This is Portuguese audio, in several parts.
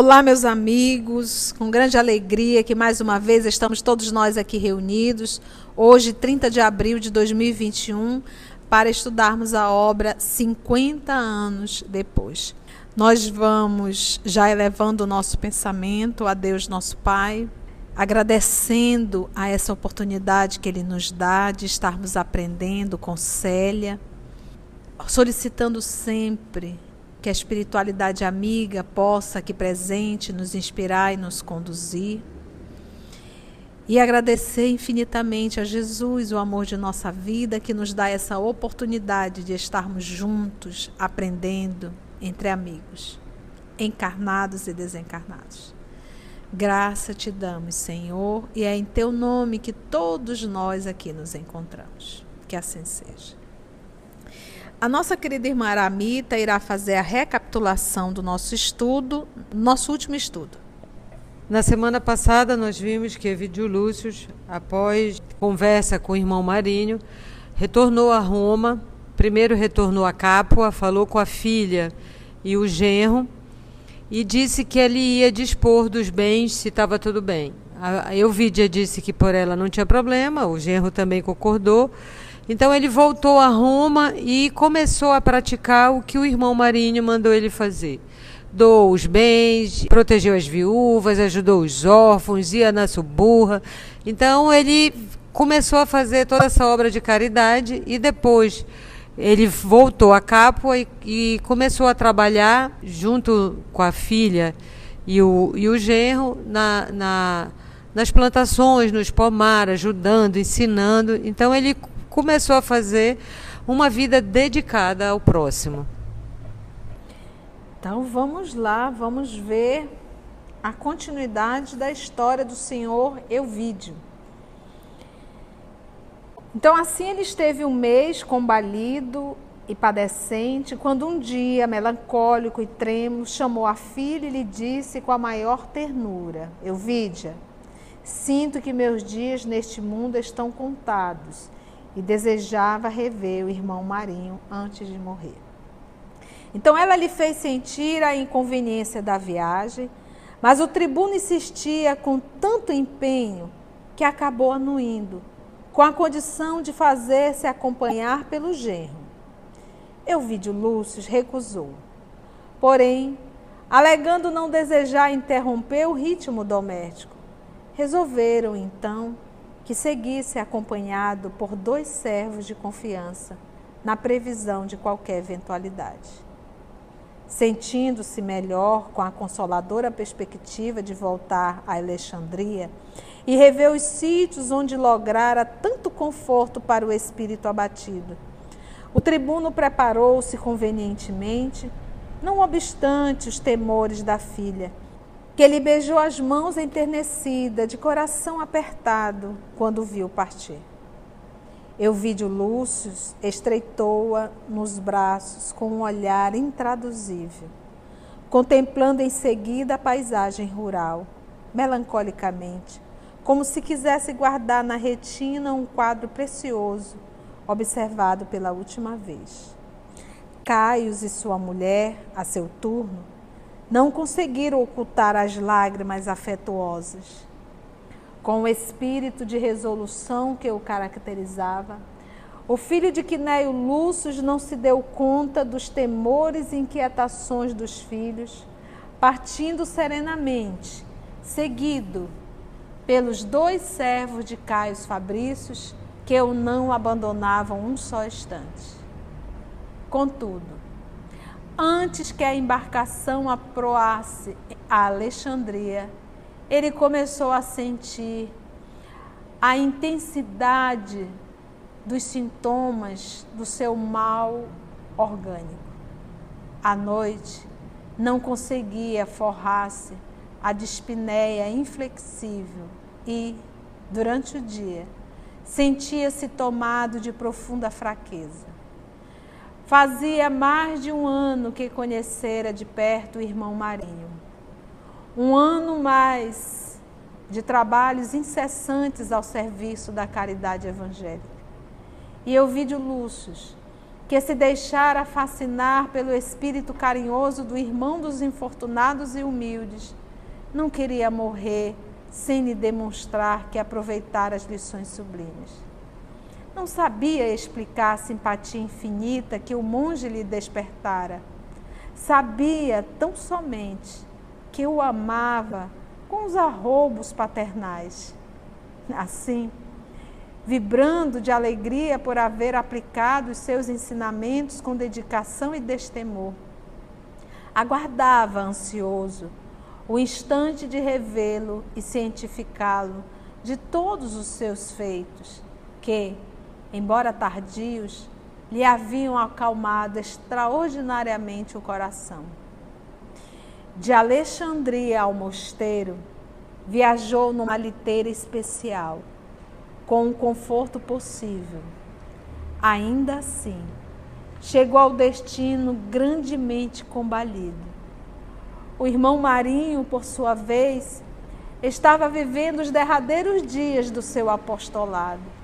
Olá, meus amigos, com grande alegria que mais uma vez estamos todos nós aqui reunidos, hoje, 30 de abril de 2021, para estudarmos a obra 50 anos depois. Nós vamos já elevando o nosso pensamento a Deus, nosso Pai, agradecendo a essa oportunidade que Ele nos dá de estarmos aprendendo com Célia, solicitando sempre que a espiritualidade amiga possa aqui presente nos inspirar e nos conduzir. E agradecer infinitamente a Jesus o amor de nossa vida que nos dá essa oportunidade de estarmos juntos, aprendendo entre amigos, encarnados e desencarnados. Graça te damos, Senhor, e é em teu nome que todos nós aqui nos encontramos. Que assim seja. A nossa querida irmã Aramita irá fazer a recapitulação do nosso estudo, nosso último estudo. Na semana passada, nós vimos que Evidio Lúcio, após conversa com o irmão Marinho, retornou a Roma. Primeiro retornou a Capua, falou com a filha e o genro e disse que ele ia dispor dos bens se estava tudo bem. A Euvídia disse que por ela não tinha problema, o genro também concordou. Então ele voltou a Roma e começou a praticar o que o irmão Marinho mandou ele fazer. Doou os bens, protegeu as viúvas, ajudou os órfãos, ia na suburra. Então ele começou a fazer toda essa obra de caridade e depois ele voltou a Capua e, e começou a trabalhar junto com a filha e o, e o genro na, na, nas plantações, nos pomar, ajudando, ensinando. Então ele começou a fazer uma vida dedicada ao próximo. Então vamos lá, vamos ver a continuidade da história do senhor Euvídio. Então assim ele esteve um mês combalido e padecente, quando um dia, melancólico e trêmulo, chamou a filha e lhe disse com a maior ternura: Euvídia, sinto que meus dias neste mundo estão contados e desejava rever o irmão Marinho antes de morrer. Então ela lhe fez sentir a inconveniência da viagem, mas o tribuno insistia com tanto empenho que acabou anuindo, com a condição de fazer-se acompanhar pelo genro. Euvídio Lúcio recusou. Porém, alegando não desejar interromper o ritmo doméstico, resolveram então que seguisse acompanhado por dois servos de confiança, na previsão de qualquer eventualidade. Sentindo-se melhor com a consoladora perspectiva de voltar a Alexandria e rever os sítios onde lograra tanto conforto para o espírito abatido, o tribuno preparou-se convenientemente, não obstante os temores da filha que ele beijou as mãos enternecida, de coração apertado, quando viu partir. Euvídio Lúcio estreitou-a nos braços com um olhar intraduzível, contemplando em seguida a paisagem rural, melancolicamente, como se quisesse guardar na retina um quadro precioso, observado pela última vez. Caios e sua mulher, a seu turno, não conseguiram ocultar as lágrimas afetuosas. Com o espírito de resolução que o caracterizava, o filho de Quinéio Lúcio não se deu conta dos temores e inquietações dos filhos, partindo serenamente, seguido pelos dois servos de Caio Fabrícios, que o não abandonavam um só instante. Contudo, antes que a embarcação aproasse a Alexandria, ele começou a sentir a intensidade dos sintomas do seu mal orgânico. À noite, não conseguia forrar-se a dispneia inflexível e, durante o dia, sentia-se tomado de profunda fraqueza. Fazia mais de um ano que conhecera de perto o irmão Marinho. Um ano mais de trabalhos incessantes ao serviço da caridade evangélica. E Euvídio Lúcio que se deixara fascinar pelo espírito carinhoso do irmão dos infortunados e humildes, não queria morrer sem lhe demonstrar que aproveitara as lições sublimes. Não sabia explicar a simpatia infinita que o monge lhe despertara. Sabia tão somente que o amava com os arroubos paternais. Assim, vibrando de alegria por haver aplicado os seus ensinamentos com dedicação e destemor. Aguardava ansioso o instante de revê-lo e cientificá-lo de todos os seus feitos, que, embora tardios, lhe haviam acalmado extraordinariamente o coração. De Alexandria ao mosteiro, viajou numa liteira especial com o conforto possível. Ainda assim, chegou ao destino grandemente combalido. O irmão Marinho, por sua vez, estava vivendo os derradeiros dias do seu apostolado.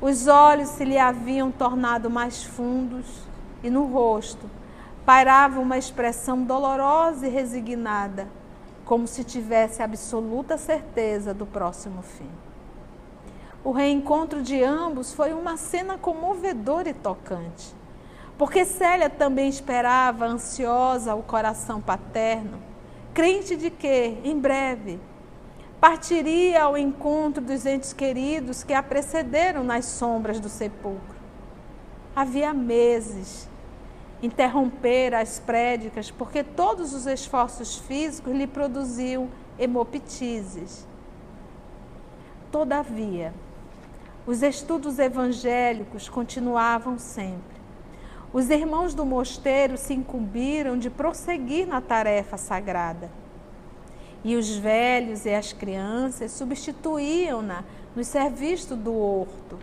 Os olhos se lhe haviam tornado mais fundos e no rosto pairava uma expressão dolorosa e resignada, como se tivesse absoluta certeza do próximo fim. O reencontro de ambos foi uma cena comovedora e tocante, porque Célia também esperava, ansiosa, o coração paterno, crente de que, em breve, partiria ao encontro dos entes queridos que a precederam nas sombras do sepulcro. Havia meses interromper as prédicas porque todos os esforços físicos lhe produziam hemoptises. Todavia, os estudos evangélicos continuavam sempre. Os irmãos do mosteiro se incumbiram de prosseguir na tarefa sagrada. E os velhos e as crianças substituíam-na no serviço do horto,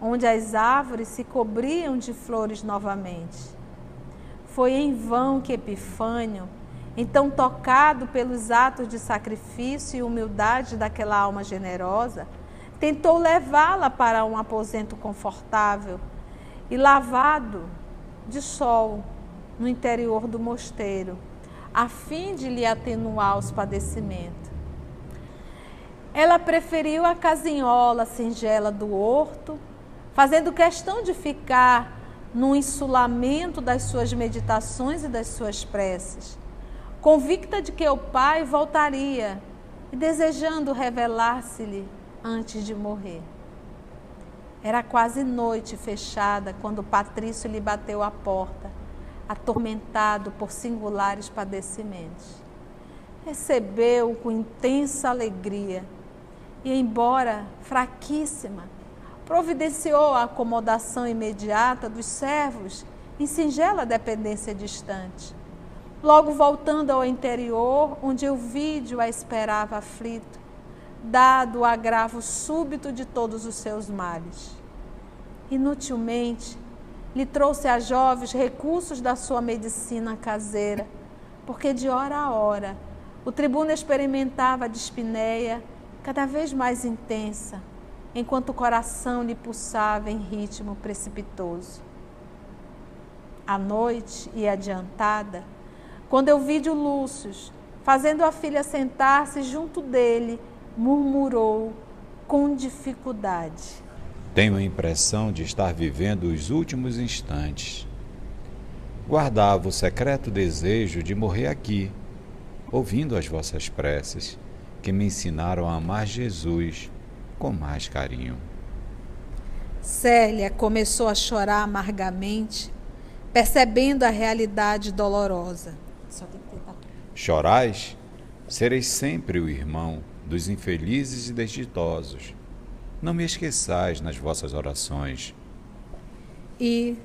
onde as árvores se cobriam de flores novamente. Foi em vão que Epifânio, então tocado pelos atos de sacrifício e humildade daquela alma generosa, tentou levá-la para um aposento confortável e lavado de sol no interior do mosteiro, a fim de lhe atenuar os padecimentos. Ela preferiu a casinhola singela do horto, fazendo questão de ficar no insulamento das suas meditações e das suas preces, convicta de que o pai voltaria e desejando revelar-se-lhe antes de morrer. Era quase noite fechada quando Patrício lhe bateu a porta, atormentado por singulares padecimentos. Recebeu com intensa alegria e, embora fraquíssima, providenciou a acomodação imediata dos servos em singela dependência distante. Logo voltando ao interior, onde o vídeo a esperava aflito, dado o agravo súbito de todos os seus males. Inutilmente, lhe trouxe a jovens recursos da sua medicina caseira, porque de hora a hora o tribuno experimentava a dispneia cada vez mais intensa, enquanto o coração lhe pulsava em ritmo precipitoso. À noite e adiantada, quando eu vi de Lúcio fazendo a filha sentar-se junto dele murmurou com dificuldade. Tenho a impressão de estar vivendo os últimos instantes. Guardava o secreto desejo de morrer aqui, ouvindo as vossas preces, que me ensinaram a amar Jesus com mais carinho. Célia começou a chorar amargamente, percebendo a realidade dolorosa. Chorais? Sereis sempre o irmão dos infelizes e desditosos. Não me esqueçais nas vossas orações. E,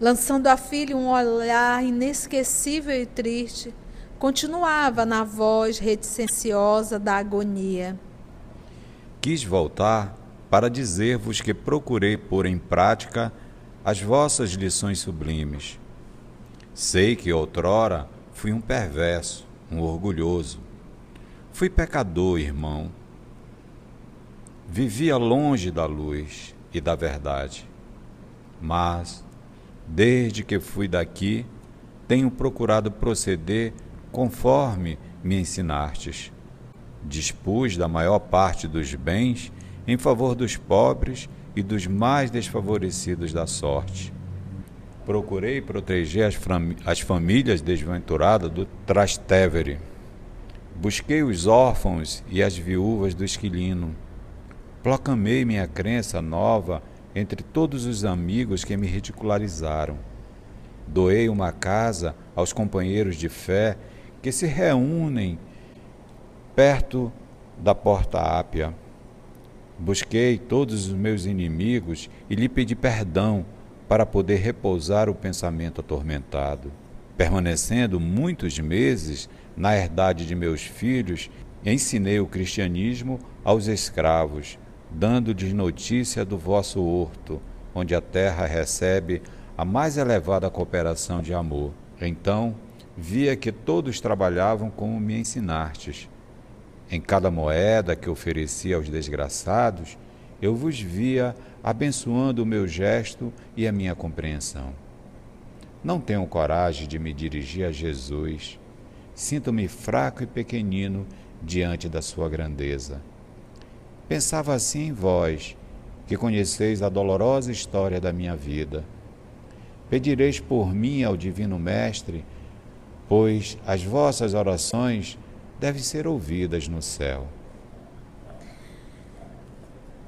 lançando à filha um olhar inesquecível e triste, continuava na voz reticenciosa da agonia. Quis voltar para dizer-vos que procurei pôr em prática as vossas lições sublimes. Sei que outrora fui um perverso, um orgulhoso, Fui pecador, irmão. Vivia longe da luz e da verdade. Mas, Desde que fui daqui, tenho procurado proceder conforme me ensinastes. Dispus da maior parte dos bens em favor dos pobres e dos mais desfavorecidos da sorte. Procurei proteger as, as famílias desventuradas do Trastevere. Busquei os órfãos e as viúvas do Esquilino. Proclamei minha crença nova entre todos os amigos que me ridicularizaram. Doei uma casa aos companheiros de fé que se reúnem perto da porta ápia. Busquei todos os meus inimigos e lhe pedi perdão para poder repousar o pensamento atormentado. Permanecendo muitos meses na herdade de meus filhos, ensinei o cristianismo aos escravos, dando-lhes notícia do vosso horto, onde a terra recebe a mais elevada cooperação de amor. Então, via que todos trabalhavam como me ensinastes. Em cada moeda que oferecia aos desgraçados, eu vos via abençoando o meu gesto e a minha compreensão. Não tenho coragem de me dirigir a Jesus. Sinto-me fraco e pequenino diante da sua grandeza. Pensava assim em vós, que conheceis a dolorosa história da minha vida. Pedireis por mim ao Divino Mestre, pois as vossas orações devem ser ouvidas no céu.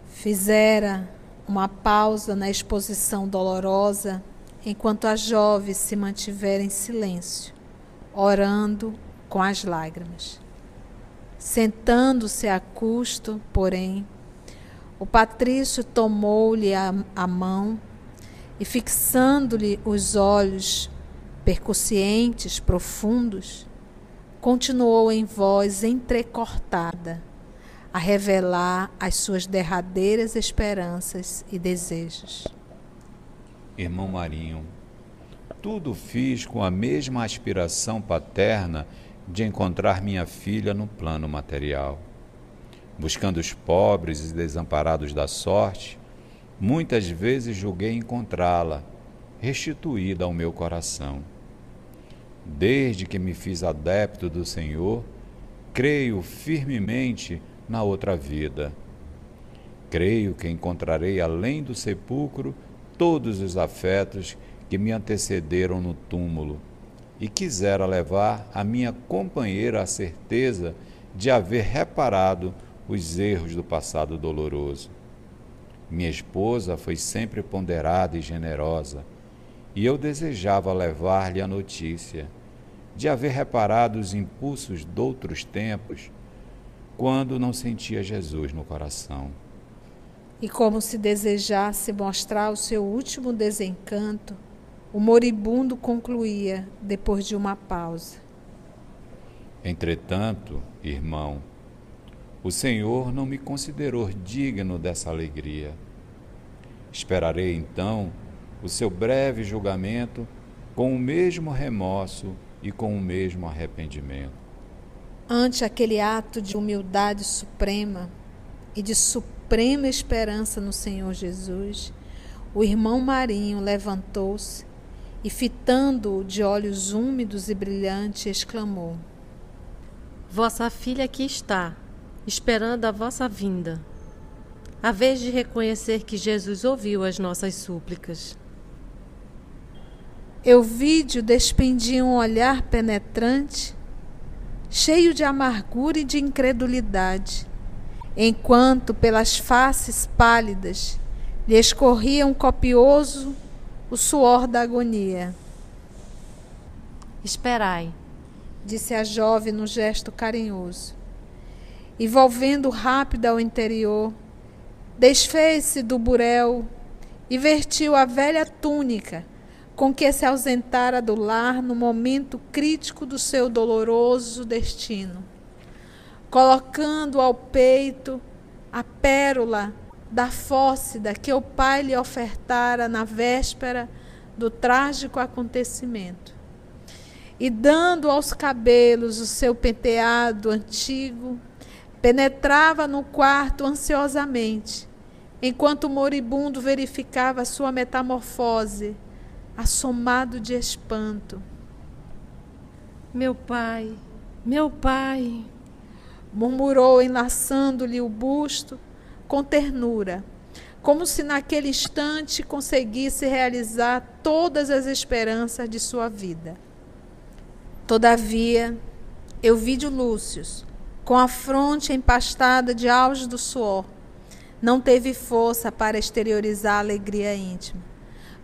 Fizera uma pausa na exposição dolorosa enquanto a jovem se mantivera em silêncio, orando com as lágrimas. Sentando-se a custo, porém, o patrício tomou-lhe a, a, mão e, fixando-lhe os olhos percussientes, profundos, continuou em voz entrecortada a revelar as suas derradeiras esperanças e desejos. Irmão Marinho, tudo fiz com a mesma aspiração paterna de encontrar minha filha no plano material. Buscando os pobres e desamparados da sorte, muitas vezes julguei encontrá-la, restituída ao meu coração. Desde que me fiz adepto do Senhor, creio firmemente na outra vida. Creio que encontrarei além do sepulcro todos os afetos que me antecederam no túmulo e quisera levar a minha companheira à certeza de haver reparado os erros do passado doloroso. Minha esposa foi sempre ponderada e generosa, e eu desejava levar-lhe a notícia de haver reparado os impulsos de outros tempos quando não sentia Jesus no coração. E como se desejasse mostrar o seu último desencanto, o moribundo concluía, depois de uma pausa. Entretanto, irmão, o Senhor não me considerou digno dessa alegria. Esperarei então o seu breve julgamento com o mesmo remorso e com o mesmo arrependimento. Ante aquele ato de humildade suprema e de suprema esperança no Senhor Jesus, o irmão Marinho levantou-se e, fitando-o de olhos úmidos e brilhantes, exclamou: Vossa filha aqui está, esperando a vossa vinda. A vez de reconhecer que Jesus ouviu as nossas súplicas. Euvídio despendia um olhar penetrante, cheio de amargura e de incredulidade, enquanto pelas faces pálidas lhe escorria um copioso o suor da agonia. Esperai, disse a jovem no gesto carinhoso. E volvendo rápido ao interior, desfez-se do burel e vertiu a velha túnica com que se ausentara do lar no momento crítico do seu doloroso destino, colocando ao peito a pérola da fócida que o pai lhe ofertara na véspera do trágico acontecimento. E dando aos cabelos o seu penteado antigo, penetrava no quarto ansiosamente, enquanto o moribundo verificava sua metamorfose assomado de espanto. Meu pai, meu pai, murmurou, enlaçando-lhe o busto com ternura, como se naquele instante conseguisse realizar todas as esperanças de sua vida. Todavia, eu vi de Lúcio, com a fronte empastada de auge do suor, não teve força para exteriorizar a alegria íntima.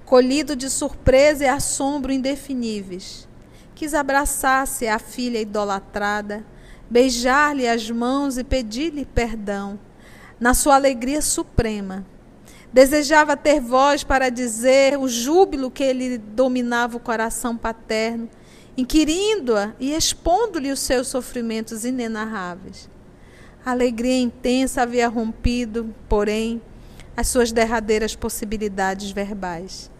Colhido de surpresa e assombro indefiníveis, quis abraçar-se à filha idolatrada, beijar-lhe as mãos e pedir-lhe perdão, na sua alegria suprema. Desejava ter voz para dizer o júbilo que ele dominava o coração paterno, inquirindo-a e expondo-lhe os seus sofrimentos inenarráveis. A alegria intensa havia rompido, porém, as suas derradeiras possibilidades verbais.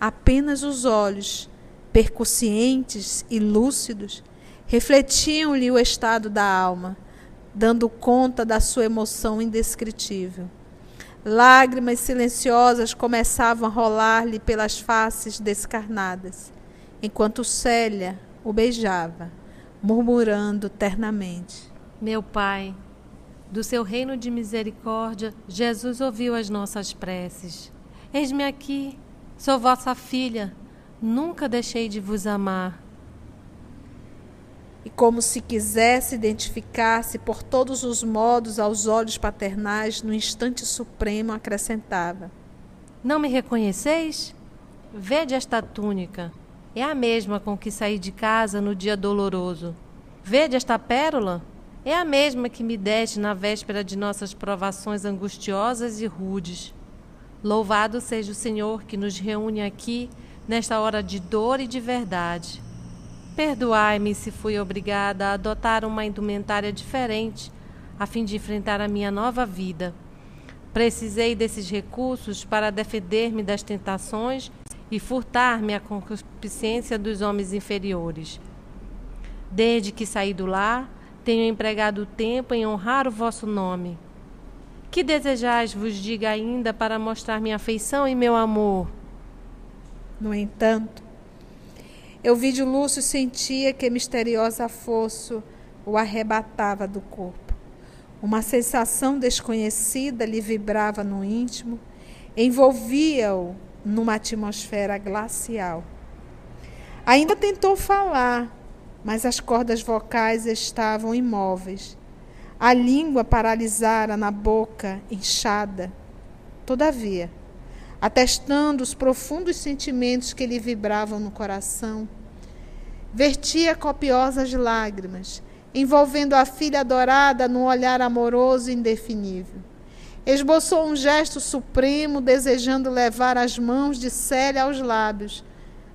Apenas os olhos, percussientes e lúcidos, refletiam-lhe o estado da alma, dando conta da sua emoção indescritível. Lágrimas silenciosas começavam a rolar-lhe pelas faces descarnadas, enquanto Célia o beijava, murmurando ternamente: Meu pai, do seu reino de misericórdia, Jesus ouviu as nossas preces. Eis-me aqui, sou vossa filha, nunca deixei de vos amar. E como se quisesse identificar-se por todos os modos aos olhos paternais, no instante supremo acrescentava: Não me reconheceis? Vede esta túnica. É a mesma com que saí de casa no dia doloroso. Vede esta pérola? é a mesma que me deste na véspera de nossas provações angustiosas e rudes. Louvado seja o Senhor que nos reúne aqui nesta hora de dor e de verdade. Perdoai-me se fui obrigada a adotar uma indumentária diferente a fim de enfrentar a minha nova vida. Precisei desses recursos para defender-me das tentações e furtar-me a concupiscência dos homens inferiores. Desde que saí do lar, tenho empregado o tempo em honrar o vosso nome. Que desejais vos diga ainda para mostrar minha afeição e meu amor? No entanto, eu vi de Lúcio sentia que misteriosa força o arrebatava do corpo. Uma sensação desconhecida lhe vibrava no íntimo, envolvia-o numa atmosfera glacial. Ainda tentou falar, mas as cordas vocais estavam imóveis. A língua paralisara na boca, inchada. Todavia, atestando os profundos sentimentos que lhe vibravam no coração, vertia copiosas lágrimas, envolvendo a filha adorada num olhar amoroso e indefinível. Esboçou um gesto supremo, desejando levar as mãos de Célia aos lábios,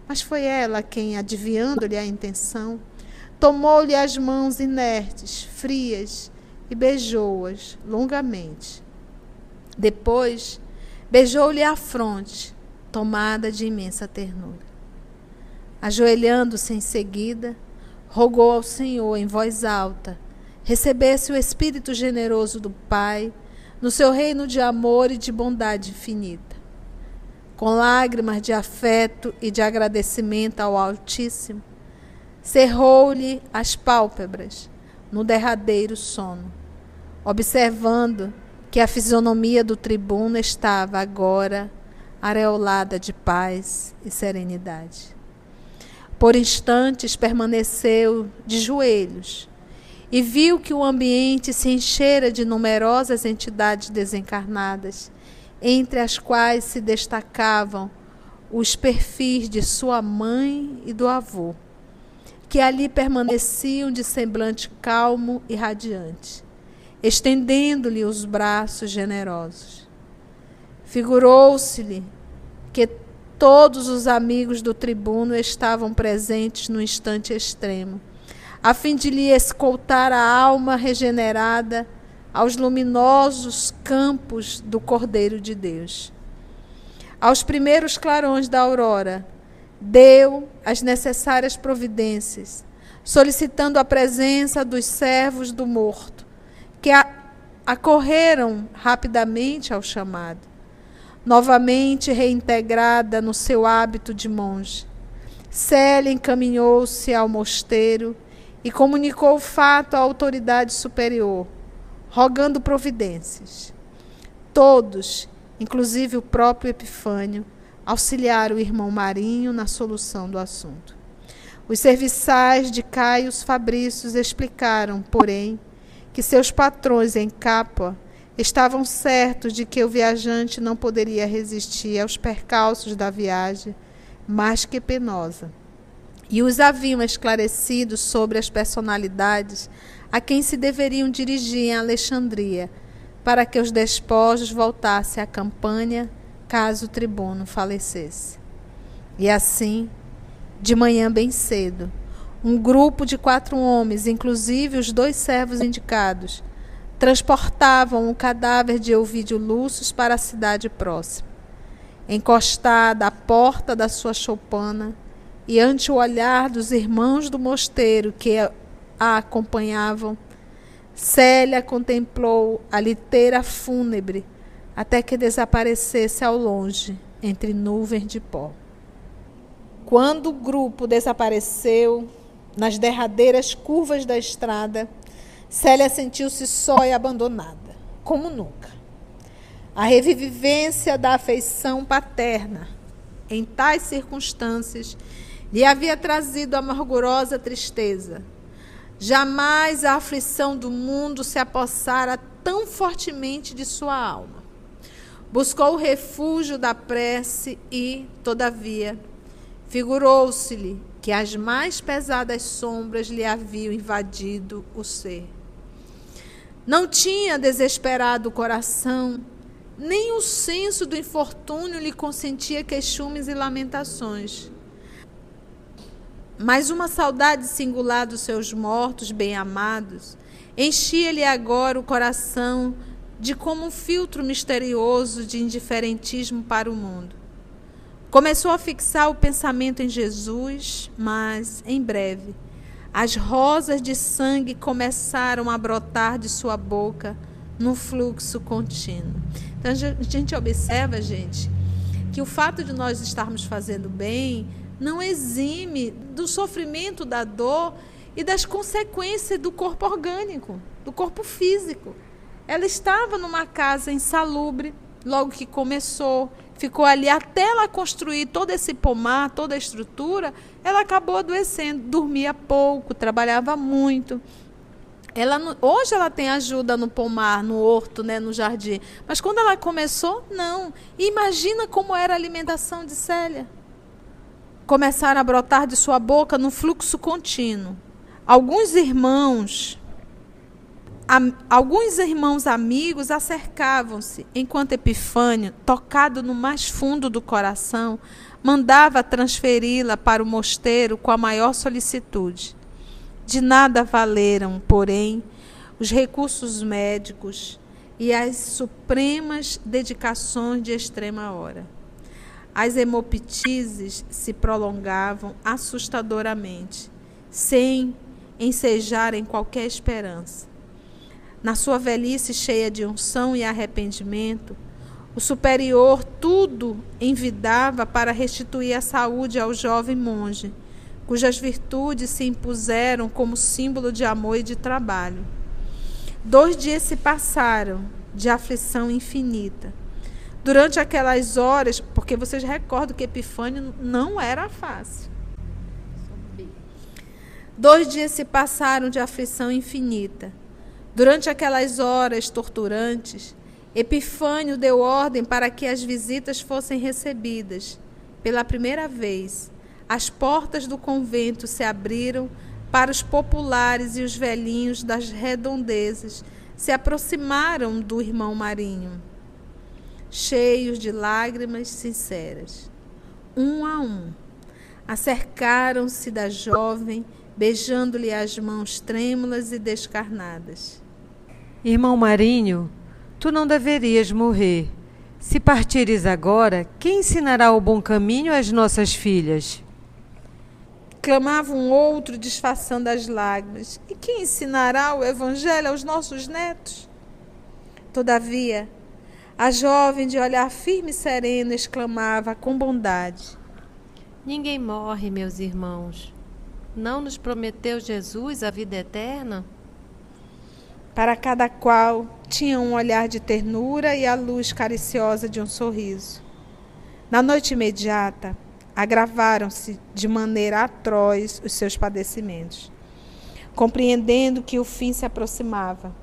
mas foi ela quem, adivinhando-lhe a intenção, Tomou-lhe as mãos inertes, frias, e beijou-as longamente. Depois, beijou-lhe a fronte, tomada de imensa ternura. Ajoelhando-se em seguida, rogou ao Senhor em voz alta recebesse o Espírito generoso do Pai no seu reino de amor e de bondade infinita. Com lágrimas de afeto e de agradecimento ao Altíssimo, cerrou-lhe as pálpebras no derradeiro sono, observando que a fisionomia do tribuno estava agora areolada de paz e serenidade. Por instantes permaneceu de joelhos e viu que o ambiente se enchera de numerosas entidades desencarnadas, entre as quais se destacavam os perfis de sua mãe e do avô que ali permaneciam de semblante calmo e radiante, estendendo-lhe os braços generosos. Figurou-se-lhe que todos os amigos do tribuno estavam presentes no instante extremo, a fim de lhe escoltar a alma regenerada aos luminosos campos do Cordeiro de Deus. Aos primeiros clarões da aurora, deu as necessárias providências, solicitando a presença dos servos do morto, acorreram rapidamente ao chamado. novamente reintegrada no seu hábito de monge. Célia encaminhou-se ao mosteiro e comunicou o fato à autoridade superior, rogando providências. Todos, inclusive o próprio Epifânio, auxiliaram o irmão Marinho na solução do assunto. Os serviçais de Caio Fabrícios explicaram, porém, que seus patrões em Capua estavam certos de que o viajante não poderia resistir aos percalços da viagem, mais que penosa. E os haviam esclarecido sobre as personalidades a quem se deveriam dirigir em Alexandria, para que os despojos voltassem à campanha caso o tribuno falecesse. E assim, de manhã bem cedo, um grupo de quatro homens, inclusive os dois servos indicados, transportavam o cadáver de Elvídio Lúcio para a cidade próxima. Encostada à porta da sua choupana e ante o olhar dos irmãos do mosteiro que a acompanhavam, Célia contemplou a liteira fúnebre até que desaparecesse ao longe entre nuvens de pó. Quando o grupo desapareceu nas derradeiras curvas da estrada, Célia sentiu-se só e abandonada, como nunca. A revivência da afeição paterna, em tais circunstâncias, lhe havia trazido amargurosa tristeza. Jamais a aflição do mundo se apossara tão fortemente de sua alma. Buscou o refúgio da prece e, todavia, figurou-se-lhe que as mais pesadas sombras lhe haviam invadido o ser. Não tinha desesperado o coração, nem o senso do infortúnio lhe consentia queixumes e lamentações. Mas uma saudade singular dos seus mortos bem-amados enchia-lhe agora o coração de como um filtro misterioso de indiferentismo para o mundo. Começou a fixar o pensamento em Jesus, mas, em breve, as rosas de sangue começaram a brotar de sua boca num fluxo contínuo. Então a gente observa, gente, que o fato de nós estarmos fazendo bem não exime do sofrimento, da dor e das consequências do corpo orgânico, do corpo físico. Ela estava numa casa insalubre, logo que começou, ficou ali até ela construir todo esse pomar, toda a estrutura, ela acabou adoecendo, dormia pouco, trabalhava muito. Ela, hoje ela tem ajuda no pomar, no horto, né, no jardim. Mas quando ela começou, não. E imagina como era a alimentação de Célia. Começaram a brotar de sua boca num fluxo contínuo. Alguns irmãos alguns irmãos amigos acercavam-se, enquanto Epifânio, tocado no mais fundo do coração, mandava transferi-la para o mosteiro com a maior solicitude. De nada valeram, porém, os recursos médicos e as supremas dedicações de extrema hora. As hemoptises se prolongavam assustadoramente, sem ensejarem qualquer esperança. Na sua velhice cheia de unção e arrependimento, o superior tudo envidava para restituir a saúde ao jovem monge, cujas virtudes se impuseram como símbolo de amor e de trabalho. Dois dias se passaram de aflição infinita. Durante aquelas horas, porque vocês recordam que Epifânio não era fácil. Dois dias se passaram de aflição infinita. Durante aquelas horas torturantes, Epifânio deu ordem para que as visitas fossem recebidas. Pela primeira vez, as portas do convento se abriram para os populares e os velhinhos das redondezas se aproximaram do irmão Marinho, cheios de lágrimas sinceras. Um a um, acercaram-se da jovem, beijando-lhe as mãos trêmulas e descarnadas. Irmão Marinho, tu não deverias morrer. Se partires agora, quem ensinará o bom caminho às nossas filhas? Clamava um outro, disfarçando as lágrimas. E quem ensinará o evangelho aos nossos netos? Todavia, A jovem, de olhar firme e sereno, exclamava com bondade: Ninguém morre, meus irmãos. Não nos prometeu Jesus a vida eterna? Para cada qual tinha um olhar de ternura e a luz cariciosa de um sorriso. Na noite imediata, agravaram-se de maneira atroz os seus padecimentos. Compreendendo que o fim se aproximava,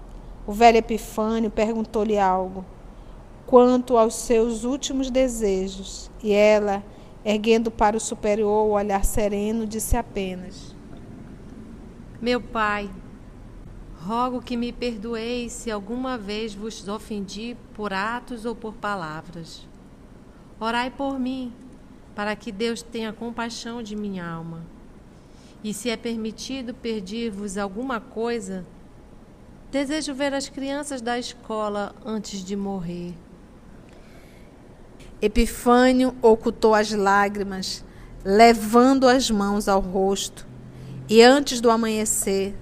o velho Epifânio perguntou-lhe algo quanto aos seus últimos desejos, e ela, erguendo para o superior o olhar sereno, disse apenas: Meu pai, rogo que me perdoeis se alguma vez vos ofendi por atos ou por palavras. Orai por mim, para que Deus tenha compaixão de minha alma. E se é permitido pedir-vos alguma coisa, desejo ver as crianças da escola antes de morrer. Epifânio ocultou as lágrimas, levando as mãos ao rosto, e antes do amanhecer,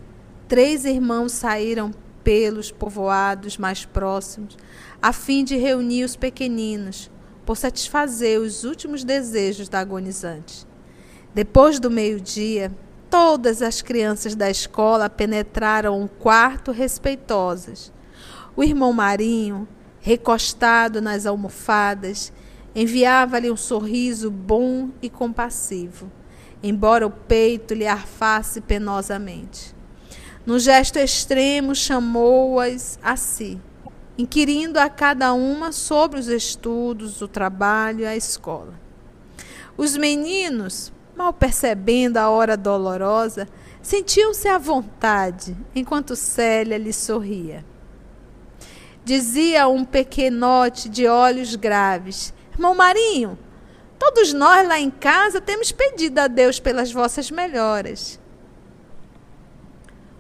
três irmãos saíram pelos povoados mais próximos, a fim de reunir os pequeninos, por satisfazer os últimos desejos da agonizante. Depois do meio-dia, todas as crianças da escola penetraram um quarto respeitosas. O irmão Marinho, recostado nas almofadas, Enviava-lhe um sorriso bom e compassivo, embora o peito lhe arfasse penosamente. No gesto extremo, chamou-as a si, inquirindo a cada uma sobre os estudos, o trabalho e a escola. Os meninos, mal percebendo a hora dolorosa, sentiam-se à vontade, enquanto Célia lhe sorria. Dizia um pequenote de olhos graves Irmão Marinho, todos nós lá em casa temos pedido a Deus pelas vossas melhoras.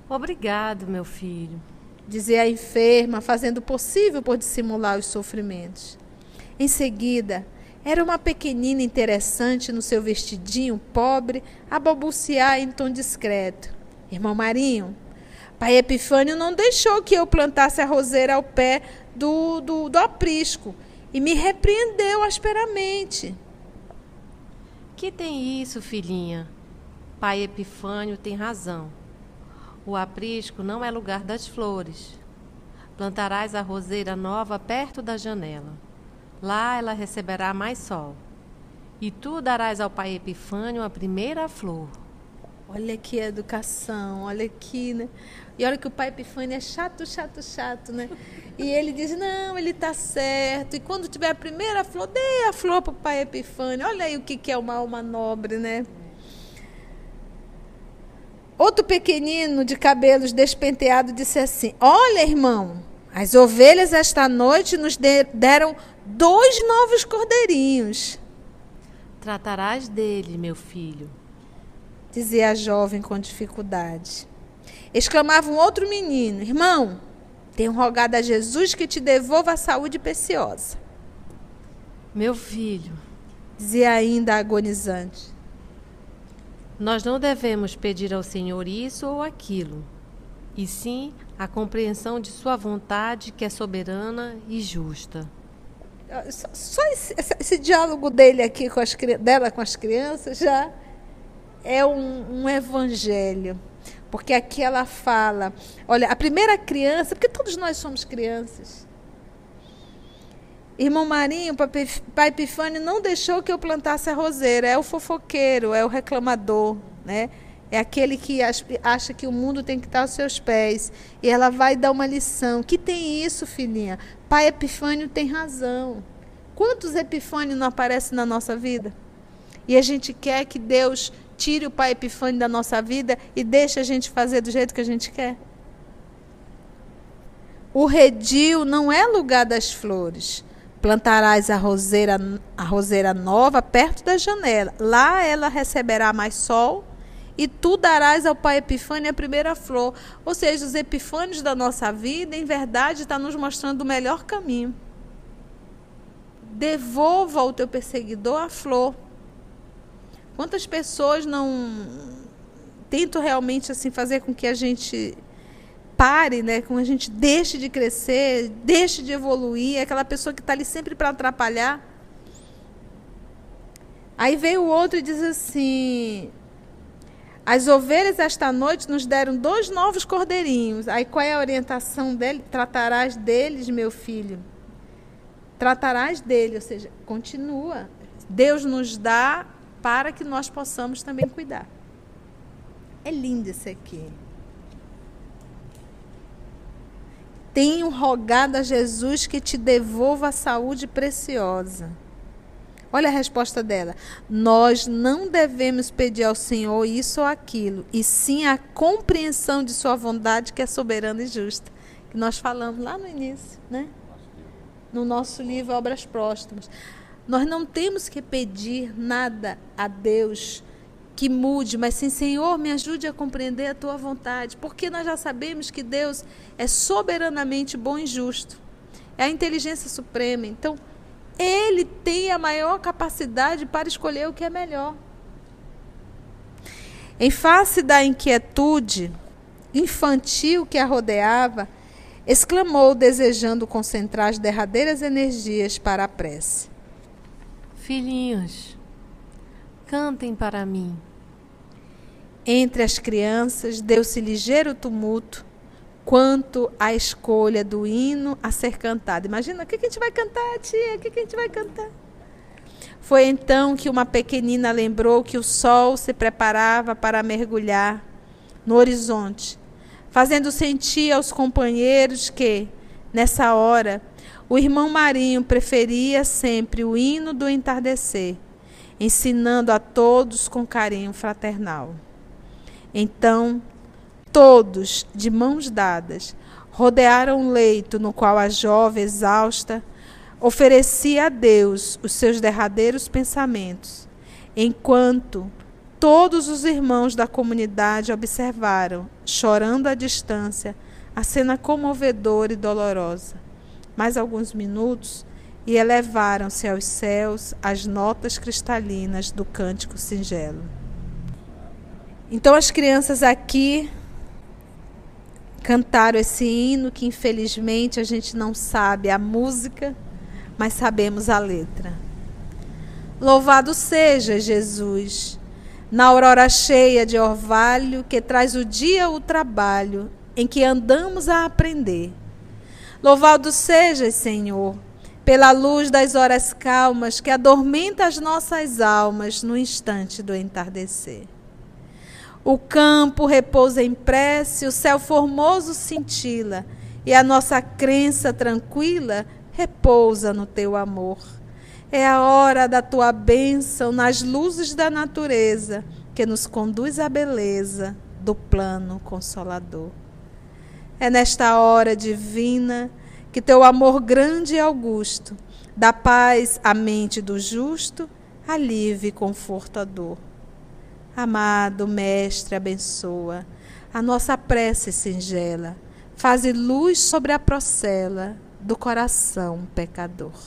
Obrigado, meu filho, dizia a enferma, fazendo o possível por dissimular os sofrimentos. Em seguida, era uma pequenina interessante no seu vestidinho pobre, a balbuciar em tom discreto. Irmão Marinho, pai Epifânio não deixou que eu plantasse a roseira ao pé do, do, do aprisco e me repreendeu asperamente. Que tem isso, filhinha? Pai Epifânio tem razão. O aprisco não é lugar das flores. Plantarás a roseira nova perto da janela. Lá ela receberá mais sol. E tu darás ao pai Epifânio a primeira flor. Olha que educação, olha aqui, né? E olha que o pai Epifânio é chato, chato, chato, né? E ele diz: não, ele está certo. E quando tiver a primeira flor, dê a flor para o pai Epifânio. Olha aí o que, que é uma alma nobre, né? Outro pequenino de cabelos despenteados disse assim: Olha, irmão, as ovelhas esta noite nos deram dois novos cordeirinhos. Tratarás dele, meu filho, dizia a jovem com dificuldade. Exclamava um outro menino: Irmão, tenho rogado a Jesus que te devolva a saúde preciosa. Meu filho, dizia ainda agonizante. Nós não devemos pedir ao Senhor isso ou aquilo, e sim a compreensão de Sua vontade, que é soberana e justa. Ah, só esse, esse diálogo dele aqui com as, dela com as crianças já é um, um evangelho. Porque aqui ela fala, olha, a primeira criança, porque todos nós somos crianças. Irmão Marinho, pai Epifânio não deixou que eu plantasse a roseira. É o fofoqueiro, é o reclamador, né? É aquele que acha que o mundo tem que estar aos seus pés. E ela vai dar uma lição. Que tem isso, filhinha? Pai Epifânio tem razão. Quantos Epifânios não aparecem na nossa vida? E a gente quer que Deus tire o pai Epifânio da nossa vida e deixe a gente fazer do jeito que a gente quer. O redil não é lugar das flores. Plantarás a roseira, a roseira nova perto da janela. Lá ela receberá mais sol e tu darás ao pai Epifânio a primeira flor. Ou seja, os epifânios da nossa vida, em verdade, está nos mostrando o melhor caminho. Devolva ao teu perseguidor a flor. Quantas pessoas não tentam realmente assim fazer com que a gente pare, né? A gente deixe de crescer, deixe de evoluir, é aquela pessoa que está ali sempre para atrapalhar. Aí veio o outro e diz assim: As ovelhas esta noite nos deram dois novos cordeirinhos. Aí qual é a orientação dele? Tratarás deles, meu filho. Tratarás dele, ou seja, continua. Deus nos dá para que nós possamos também cuidar. É lindo esse aqui. Tenho rogado a Jesus que te devolva a saúde preciosa. Olha a resposta dela. Nós não devemos pedir ao Senhor isso ou aquilo, e sim a compreensão de Sua vontade, que é soberana e justa. Que nós falamos lá no início, né? No nosso livro Obras Próximas. Nós não temos que pedir nada a Deus que mude, mas sim, Senhor, me ajude a compreender a tua vontade, porque nós já sabemos que Deus é soberanamente bom e justo. É a inteligência suprema. Então, ele tem a maior capacidade para escolher o que é melhor. Em face da inquietude infantil que a rodeava, exclamou, desejando concentrar as derradeiras energias para a prece: Filhinhos, cantem para mim. Entre as crianças deu-se ligeiro tumulto quanto à escolha do hino a ser cantado. Imagina, o que a gente vai cantar, tia? O que a gente vai cantar? Foi então que uma pequenina lembrou que o sol se preparava para mergulhar no horizonte, fazendo sentir aos companheiros que, nessa hora, o irmão Marinho preferia sempre o hino do entardecer, ensinando a todos com carinho fraternal. Então, todos, de mãos dadas, rodearam o leito no qual a jovem exausta oferecia a Deus os seus derradeiros pensamentos, enquanto todos os irmãos da comunidade observaram, chorando à distância, a cena comovedora e dolorosa. Mais alguns minutos e elevaram-se aos céus as notas cristalinas do cântico singelo. Então as crianças aqui cantaram esse hino que infelizmente a gente não sabe a música, mas sabemos a letra. Louvado seja Jesus, na aurora cheia de orvalho que traz o dia o trabalho em que andamos a aprender. Louvado seja, Senhor, pela luz das horas calmas que adormenta as nossas almas no instante do entardecer. O campo repousa em prece, o céu formoso cintila, e a nossa crença tranquila repousa no teu amor. É a hora da tua bênção nas luzes da natureza, que nos conduz à beleza do plano consolador. É nesta hora divina que teu amor grande e augusto dá paz à mente do justo, alívio e conforto à dor. Amado Mestre, abençoa a nossa prece singela, faze luz sobre a procela do coração pecador.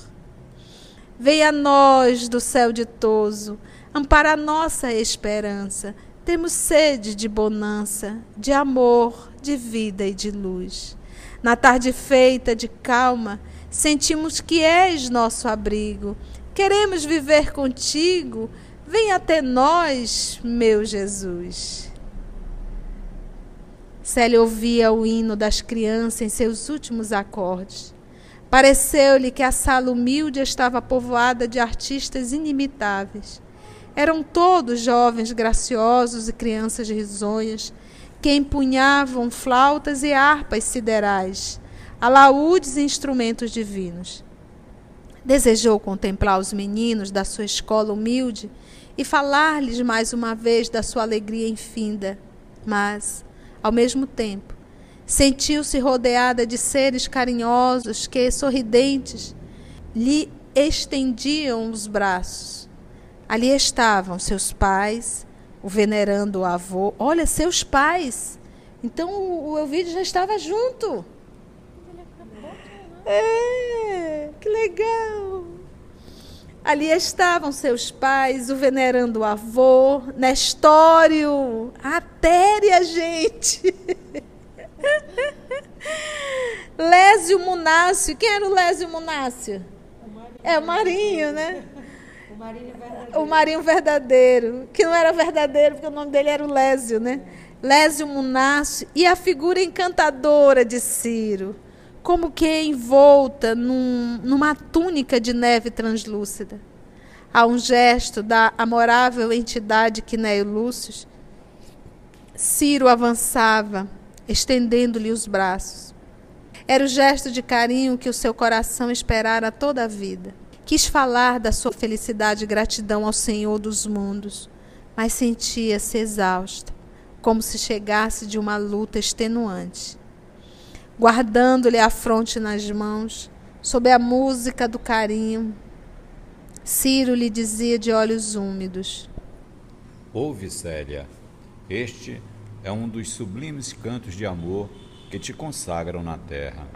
Venha a nós do céu ditoso, ampara a nossa esperança. Temos sede de bonança, de amor, de vida e de luz. Na tarde feita de calma, sentimos que és nosso abrigo. Queremos viver contigo Vem até nós, meu Jesus. Célia ouvia o hino das crianças em seus últimos acordes. Pareceu-lhe que a sala humilde estava povoada de artistas inimitáveis. Eram todos jovens graciosos e crianças risonhas que empunhavam flautas e harpas siderais, alaúdes e instrumentos divinos. Desejou contemplar os meninos da sua escola humilde e falar-lhes mais uma vez da sua alegria infinda. Mas, ao mesmo tempo, sentiu-se rodeada de seres carinhosos que, sorridentes, lhe estendiam os braços. Ali estavam seus pais, o venerando avô. Olha, seus pais! Então o Elvídio já estava junto. É, que legal! Ali estavam seus pais, o venerando avô, Nestório, a Téria, gente. Lésio Munácio. Quem era o Lésio Munácio? É o Marinho, né? O Marinho verdadeiro. O Marinho verdadeiro. Que não era verdadeiro, porque o nome dele era o Lésio, né? Lésio Munácio. E a figura encantadora de Ciro. Como que envolta num, numa túnica de neve translúcida. Há um gesto da amorável entidade Quinéio Lúcio. Ciro avançava, estendendo-lhe os braços. Era o gesto de carinho que o seu coração esperara toda a vida. Quis falar da sua felicidade e gratidão ao Senhor dos mundos, mas sentia-se exausta, como se chegasse de uma luta extenuante. Guardando-lhe a fronte nas mãos, sob a música do carinho, Ciro lhe dizia de olhos úmidos: Ouve, Célia, este é um dos sublimes cantos de amor que te consagram na terra.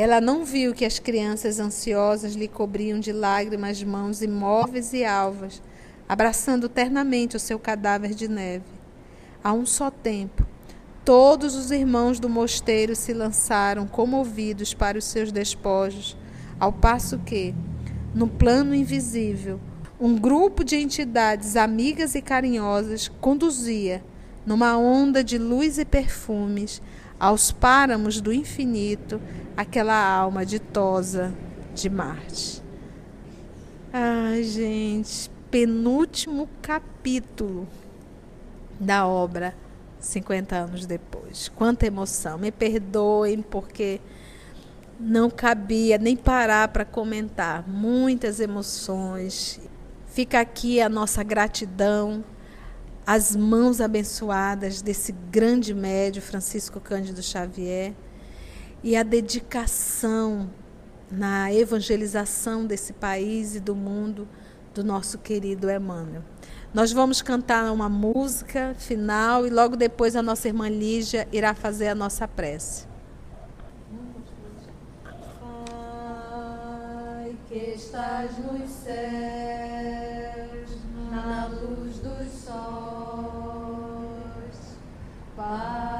Ela não viu que as crianças ansiosas lhe cobriam de lágrimas mãos imóveis e alvas, abraçando ternamente o seu cadáver de neve. A um só tempo, todos os irmãos do mosteiro se lançaram comovidos para os seus despojos, ao passo que, no plano invisível, um grupo de entidades amigas e carinhosas conduzia, numa onda de luz e perfumes, aos páramos do infinito, aquela alma ditosa de Marte. Ai, gente, penúltimo capítulo da obra 50 anos depois. Quanta emoção. Me perdoem porque não cabia nem parar para comentar. Muitas emoções. Fica aqui a nossa gratidão as mãos abençoadas desse grande médio, Francisco Cândido Xavier, e a dedicação na evangelização desse país e do mundo do nosso querido Emmanuel. Nós vamos cantar uma música final e logo depois a nossa irmã Lígia irá fazer a nossa prece. Pai que estás nos céus, na luz dos sóis Pai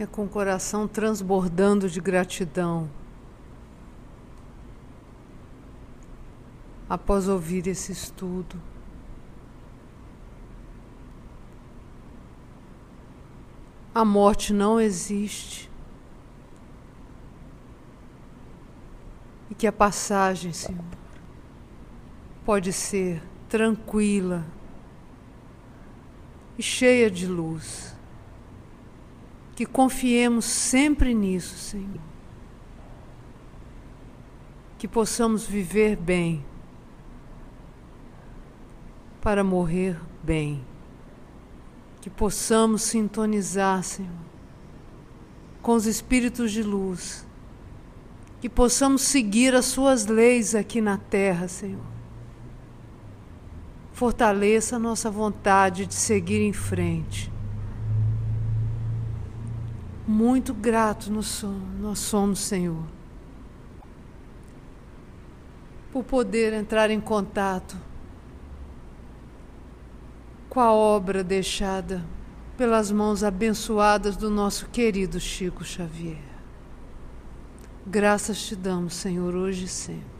É com o coração transbordando de gratidão após ouvir esse estudo. A morte não existe. E que a passagem, Senhor, pode ser tranquila e cheia de luz. Que confiemos sempre nisso, Senhor. que possamos viver bem para morrer bem. Que possamos sintonizar, Senhor, com os espíritos de luz. Que possamos seguir as Suas leis aqui na terra, Senhor. Fortaleça a nossa vontade de seguir em frente. Muito grato nós somos, Senhor, por poder entrar em contato com a obra deixada pelas mãos abençoadas do nosso querido Chico Xavier. Graças te damos, Senhor, hoje e sempre.